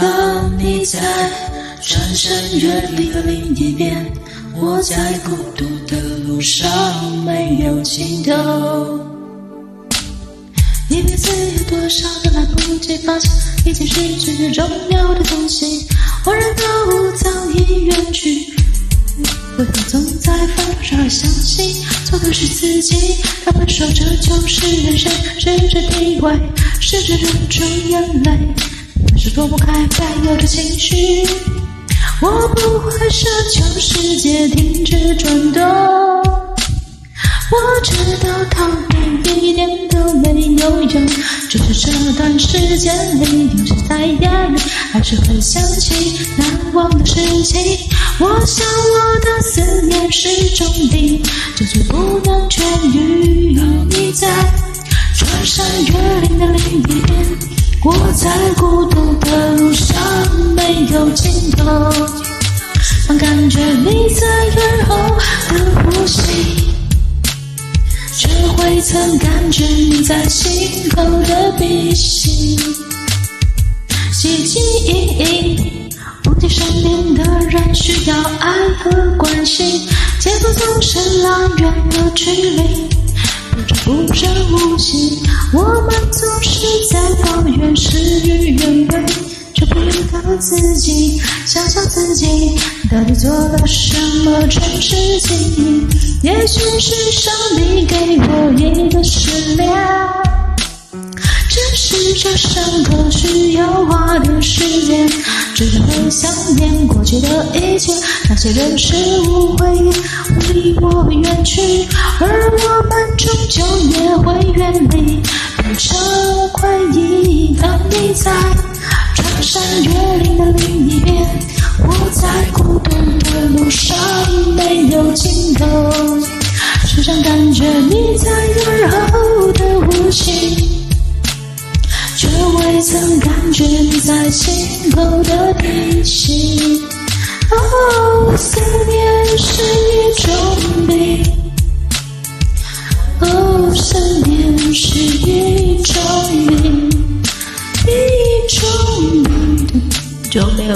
当你在穿山越岭的另一边，我在孤独的路上没有尽头。你彼此有多少都来不及发现，已经失去重要的东西，恍然大悟早已远去。为何总在反复中相信错的是自己？他们说这就是人生，试着体会，试着忍住眼泪，是躲不开该有的情绪。我不会奢求世界停止转动，我知道逃避一点都没有用，只是这段时间里有些在眼里，还是会想起难忘的事情。我想我的思念是种病，久久不能痊愈。有你在穿山越岭的另一边，我在孤独的路上没有尽头。当感觉你在耳后的呼吸，却未曾感觉你在心口的鼻息。汲汲营营。忘记身边的人需要爱和关心，节奏总是拉远了距离，不知不觉无情。我们在抱怨事与愿违，却不认可自己，想想自己到底做了什么蠢事情。也许是上帝给我一个试炼。只是这伤口需要花点时间，只会想念过去的一切，那些人事物会离我远去，而我们终究也会远离，在穿山越岭的另一边，我在孤独的路上没有尽头，时常感觉你在耳后的呼吸。却未曾感觉你在心口的鼻息。哦，思念是一种病。哦，思念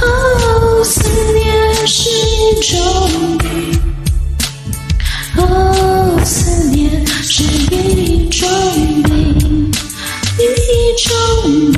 哦，思念是一种病。哦，思念是一种病，一种病